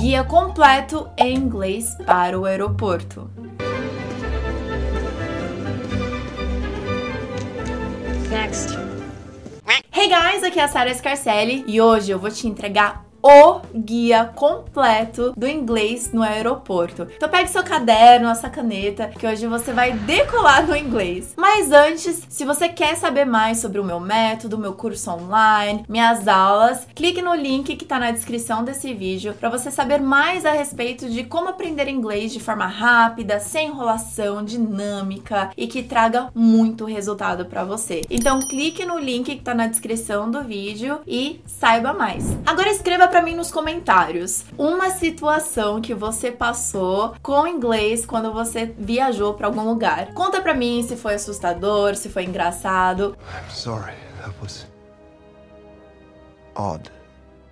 Guia completo em inglês para o aeroporto. Next. Hey guys, aqui é a Sarah Scarcelli e hoje eu vou te entregar o guia completo do inglês no aeroporto. Então pegue seu caderno, essa caneta, que hoje você vai decolar no inglês. Mas antes, se você quer saber mais sobre o meu método, meu curso online, minhas aulas, clique no link que está na descrição desse vídeo para você saber mais a respeito de como aprender inglês de forma rápida, sem enrolação, dinâmica e que traga muito resultado para você. Então clique no link que está na descrição do vídeo e saiba mais. Agora escreva para mim nos comentários uma situação que você passou com inglês quando você viajou para algum lugar. Conta para mim se foi assustador, se foi engraçado. I'm sorry. That was odd.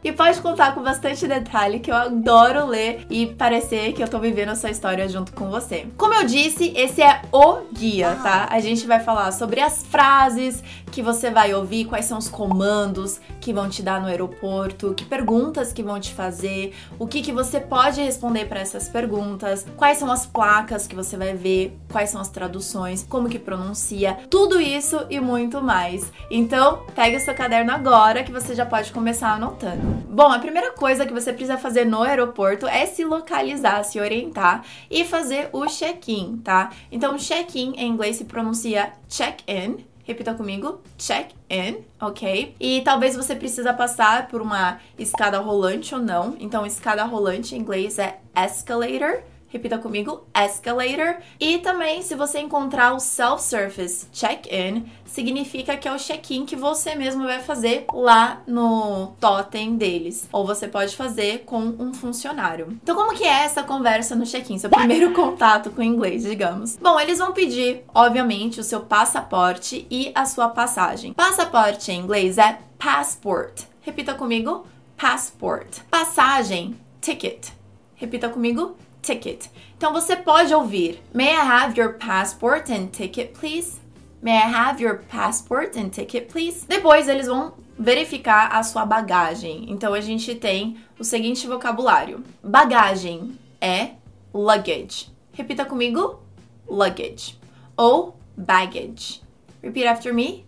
E pode contar com bastante detalhe, que eu adoro ler e parecer que eu tô vivendo essa história junto com você. Como eu disse, esse é o guia, tá? A gente vai falar sobre as frases que você vai ouvir, quais são os comandos que vão te dar no aeroporto, que perguntas que vão te fazer, o que, que você pode responder para essas perguntas, quais são as placas que você vai ver, quais são as traduções, como que pronuncia, tudo isso e muito mais. Então, pegue o seu caderno agora que você já pode começar anotando. Bom, a primeira coisa que você precisa fazer no aeroporto é se localizar, se orientar e fazer o check-in, tá? Então, check-in em inglês se pronuncia check-in. Repita comigo, check-in, ok? E talvez você precisa passar por uma escada rolante ou não. Então, escada rolante em inglês é escalator. Repita comigo, escalator. E também, se você encontrar o self-service check-in, significa que é o check-in que você mesmo vai fazer lá no totem deles. Ou você pode fazer com um funcionário. Então, como que é essa conversa no check-in? Seu primeiro contato com o inglês, digamos. Bom, eles vão pedir, obviamente, o seu passaporte e a sua passagem. Passaporte em inglês é passport. Repita comigo, passport. Passagem, ticket. Repita comigo, ticket. Então você pode ouvir: May I have your passport and ticket, please? May I have your passport and ticket, please? Depois eles vão verificar a sua bagagem. Então a gente tem o seguinte vocabulário: bagagem é luggage. Repita comigo: luggage ou baggage. Repeat after me: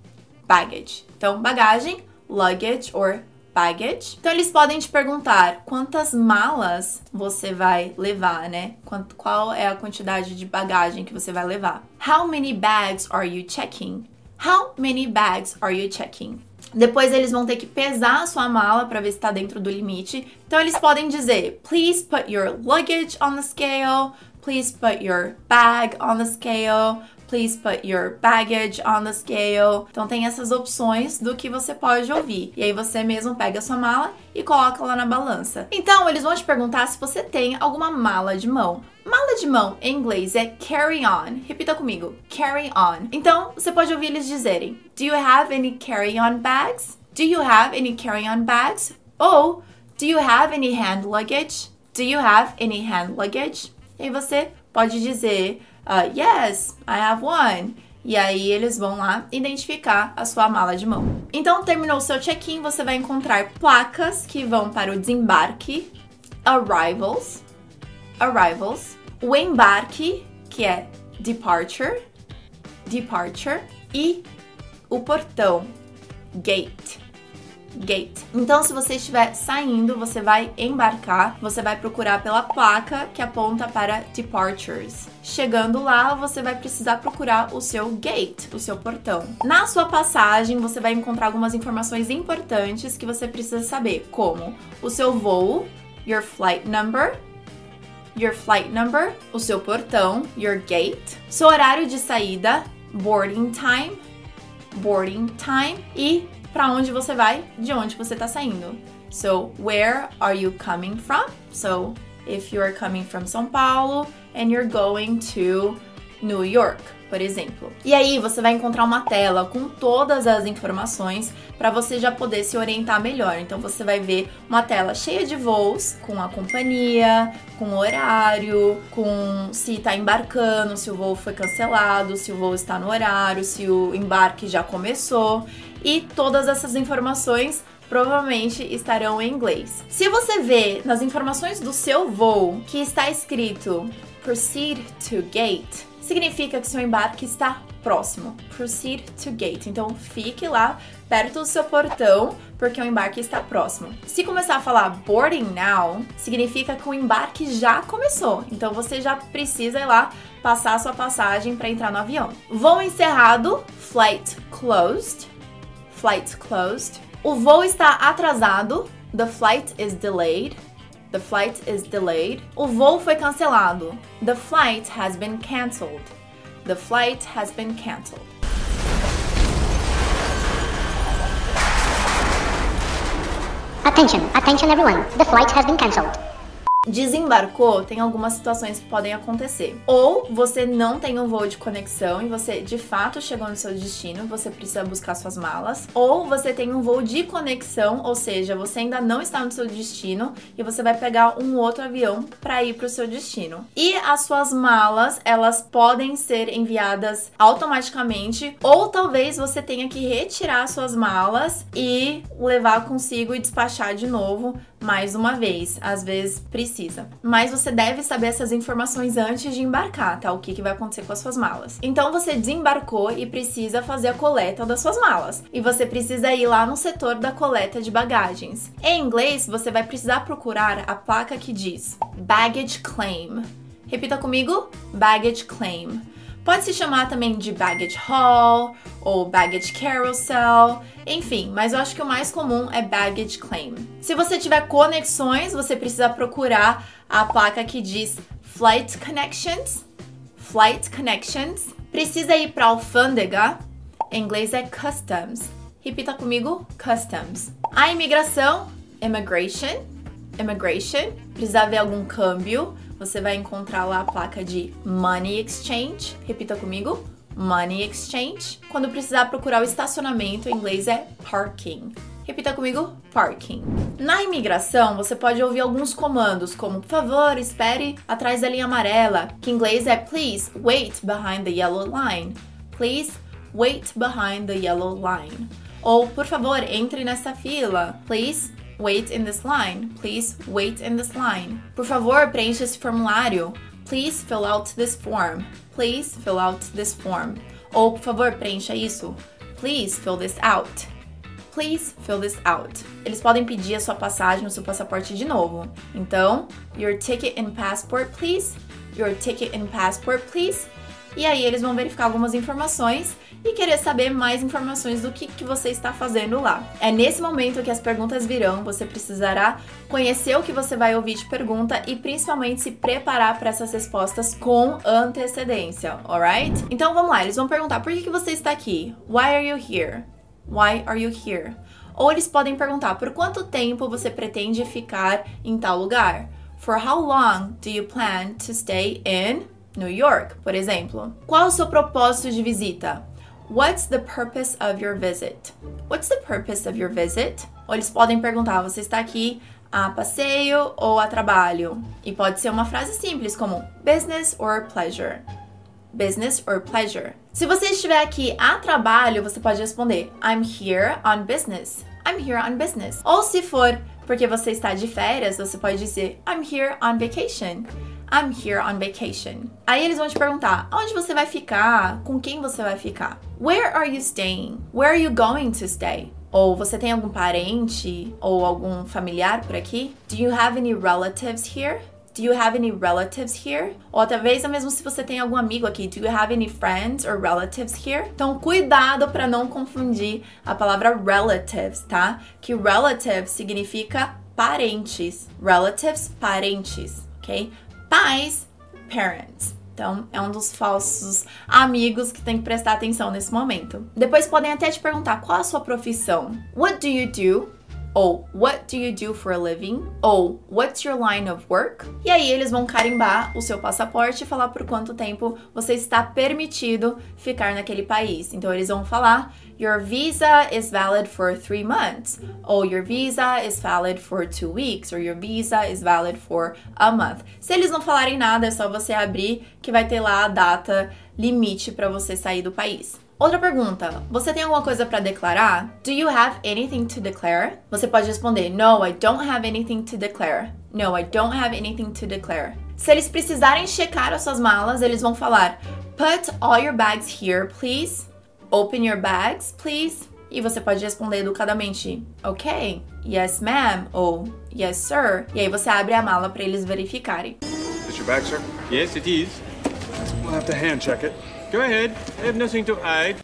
baggage. Então bagagem, luggage or baggage. Então eles podem te perguntar quantas malas você vai levar, né? Qual é a quantidade de bagagem que você vai levar? How many bags are you checking? How many bags are you checking? Depois eles vão ter que pesar a sua mala para ver se está dentro do limite. Então eles podem dizer: Please put your luggage on the scale. Please put your bag on the scale. Please put your baggage on the scale. Então tem essas opções do que você pode ouvir. E aí você mesmo pega a sua mala e coloca lá na balança. Então eles vão te perguntar se você tem alguma mala de mão. Mala de mão em inglês é carry on. Repita comigo: carry on. Então você pode ouvir eles dizerem: Do you have any carry-on bags? Do you have any carry-on bags? Ou Do you have any hand luggage? Do you have any hand luggage? E aí você pode dizer uh, Yes, I have one. E aí eles vão lá identificar a sua mala de mão. Então terminou o seu check-in, você vai encontrar placas que vão para o desembarque, arrivals, arrivals, o embarque, que é departure, departure e o portão, gate gate. Então, se você estiver saindo, você vai embarcar, você vai procurar pela placa que aponta para departures. Chegando lá, você vai precisar procurar o seu gate, o seu portão. Na sua passagem, você vai encontrar algumas informações importantes que você precisa saber, como o seu voo, your flight number, your flight number, o seu portão, your gate, seu horário de saída, boarding time, boarding time e para onde você vai, de onde você está saindo. So, where are you coming from? So, if you are coming from São Paulo and you're going to New York, por exemplo. E aí você vai encontrar uma tela com todas as informações para você já poder se orientar melhor. Então você vai ver uma tela cheia de voos com a companhia, com horário, com se está embarcando, se o voo foi cancelado, se o voo está no horário, se o embarque já começou. E todas essas informações provavelmente estarão em inglês. Se você vê nas informações do seu voo que está escrito proceed to gate, significa que seu embarque está próximo. Proceed to gate. Então fique lá perto do seu portão, porque o embarque está próximo. Se começar a falar boarding now, significa que o embarque já começou. Então você já precisa ir lá passar a sua passagem para entrar no avião. Voo encerrado, flight closed. Flight closed. O voo está atrasado, the flight is delayed. The flight is delayed. O voo foi cancelado. The flight has been cancelled. The flight has been cancelled. Attention, attention everyone. The flight has been cancelled. Desembarcou, tem algumas situações que podem acontecer. Ou você não tem um voo de conexão e você de fato chegou no seu destino, você precisa buscar suas malas. Ou você tem um voo de conexão, ou seja, você ainda não está no seu destino e você vai pegar um outro avião para ir para o seu destino. E as suas malas, elas podem ser enviadas automaticamente, ou talvez você tenha que retirar suas malas e levar consigo e despachar de novo mais uma vez. Às vezes precisa. Mas você deve saber essas informações antes de embarcar, tá? O que, que vai acontecer com as suas malas. Então você desembarcou e precisa fazer a coleta das suas malas. E você precisa ir lá no setor da coleta de bagagens. Em inglês, você vai precisar procurar a placa que diz Baggage Claim. Repita comigo: Baggage Claim. Pode se chamar também de baggage hall ou baggage carousel, enfim, mas eu acho que o mais comum é baggage claim. Se você tiver conexões, você precisa procurar a placa que diz flight connections, flight connections. Precisa ir para alfândega, em inglês é customs. Repita comigo, customs. A imigração, immigration, immigration. Precisa haver algum câmbio você vai encontrar lá a placa de Money Exchange. Repita comigo: Money Exchange. Quando precisar procurar o estacionamento, em inglês é parking. Repita comigo: parking. Na imigração, você pode ouvir alguns comandos, como por favor, espere atrás da linha amarela, que em inglês é please wait behind the yellow line. Please wait behind the yellow line. Ou por favor, entre nessa fila. Please Wait in this line. Please wait in this line. Por favor, preencha esse formulário. Please fill out this form. Please fill out this form. Ou, por favor, preencha isso. Please fill this out. Please fill this out. Eles podem pedir a sua passagem, o seu passaporte de novo. Então, your ticket and passport, please. Your ticket and passport, please. E aí eles vão verificar algumas informações e querer saber mais informações do que, que você está fazendo lá. É nesse momento que as perguntas virão, você precisará conhecer o que você vai ouvir de pergunta e principalmente se preparar para essas respostas com antecedência, alright? Então vamos lá, eles vão perguntar por que, que você está aqui? Why are you here? Why are you here? Ou eles podem perguntar por quanto tempo você pretende ficar em tal lugar? For how long do you plan to stay in New York, por exemplo? Qual o seu propósito de visita? What's the purpose of your visit? What's the purpose of your visit? Ou eles podem perguntar: você está aqui a passeio ou a trabalho? E pode ser uma frase simples como business or pleasure. Business or pleasure. Se você estiver aqui a trabalho, você pode responder I'm here on business. I'm here on business. Ou se for porque você está de férias, você pode dizer I'm here on vacation. I'm here on vacation. Aí eles vão te perguntar: onde você vai ficar? Com quem você vai ficar? Where are you staying? Where are you going to stay? Ou você tem algum parente ou algum familiar por aqui? Do you have any relatives here? Do you have any relatives here? Ou talvez mesmo se você tem algum amigo aqui, do you have any friends or relatives here? Então cuidado para não confundir a palavra relatives, tá? Que relatives significa parentes. Relatives, parentes, ok? Pais, parents. Então, é um dos falsos amigos que tem que prestar atenção nesse momento. Depois podem até te perguntar qual a sua profissão. What do you do? Ou What do you do for a living? Ou What's your line of work? E aí eles vão carimbar o seu passaporte e falar por quanto tempo você está permitido ficar naquele país. Então eles vão falar Your visa is valid for three months, ou your visa is valid for two weeks, or your visa is valid for a month. Se eles não falarem nada, é só você abrir que vai ter lá a data limite para você sair do país. Outra pergunta: Você tem alguma coisa para declarar? Do you have anything to declare? Você pode responder: No, I don't have anything to declare. No, I don't have anything to declare. Se eles precisarem checar as suas malas, eles vão falar: Put all your bags here, please. Open your bags, please. E você pode responder educadamente: Ok, yes, ma'am, ou yes, sir. E aí você abre a mala para eles verificarem. Is your bag, sir? Yes, it is. We'll have to hand check it. Go ahead. I have nothing to hide.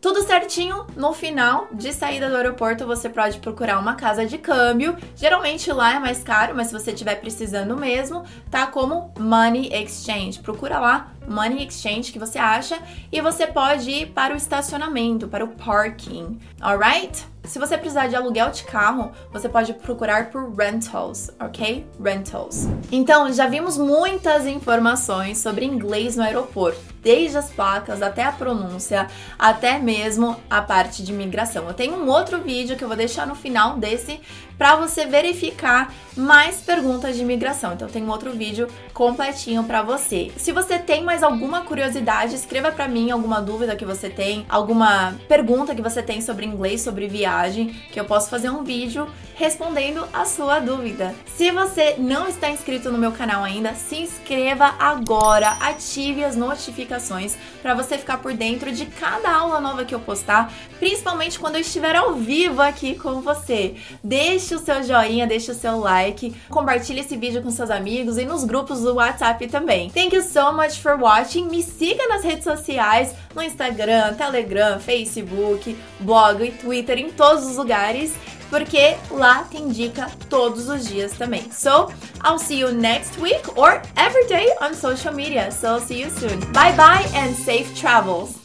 Tudo certinho, no final de saída do aeroporto você pode procurar uma casa de câmbio. Geralmente lá é mais caro, mas se você estiver precisando mesmo, tá como Money Exchange. Procura lá Money Exchange que você acha e você pode ir para o estacionamento, para o parking, alright? Se você precisar de aluguel de carro, você pode procurar por rentals, ok? Rentals. Então, já vimos muitas informações sobre inglês no aeroporto, desde as placas até a pronúncia, até mesmo a parte de imigração. Eu tenho um outro vídeo que eu vou deixar no final desse para você verificar mais perguntas de imigração. Então tem um outro vídeo completinho para você. Se você tem mais alguma curiosidade, escreva para mim alguma dúvida que você tem, alguma pergunta que você tem sobre inglês, sobre viagem, que eu posso fazer um vídeo respondendo a sua dúvida. Se você não está inscrito no meu canal ainda, se inscreva agora, ative as notificações para você ficar por dentro de cada aula nova que eu postar, principalmente quando eu estiver ao vivo aqui com você. Deixe o seu joinha, deixe o seu like, compartilhe esse vídeo com seus amigos e nos grupos do WhatsApp também. Thank you so much for watching. Me siga nas redes sociais, no Instagram, Telegram, Facebook, blog e Twitter, em todos os lugares porque lá tem dica todos os dias também. So, I'll see you next week or every day on social media. So, see you soon. Bye bye and safe travels.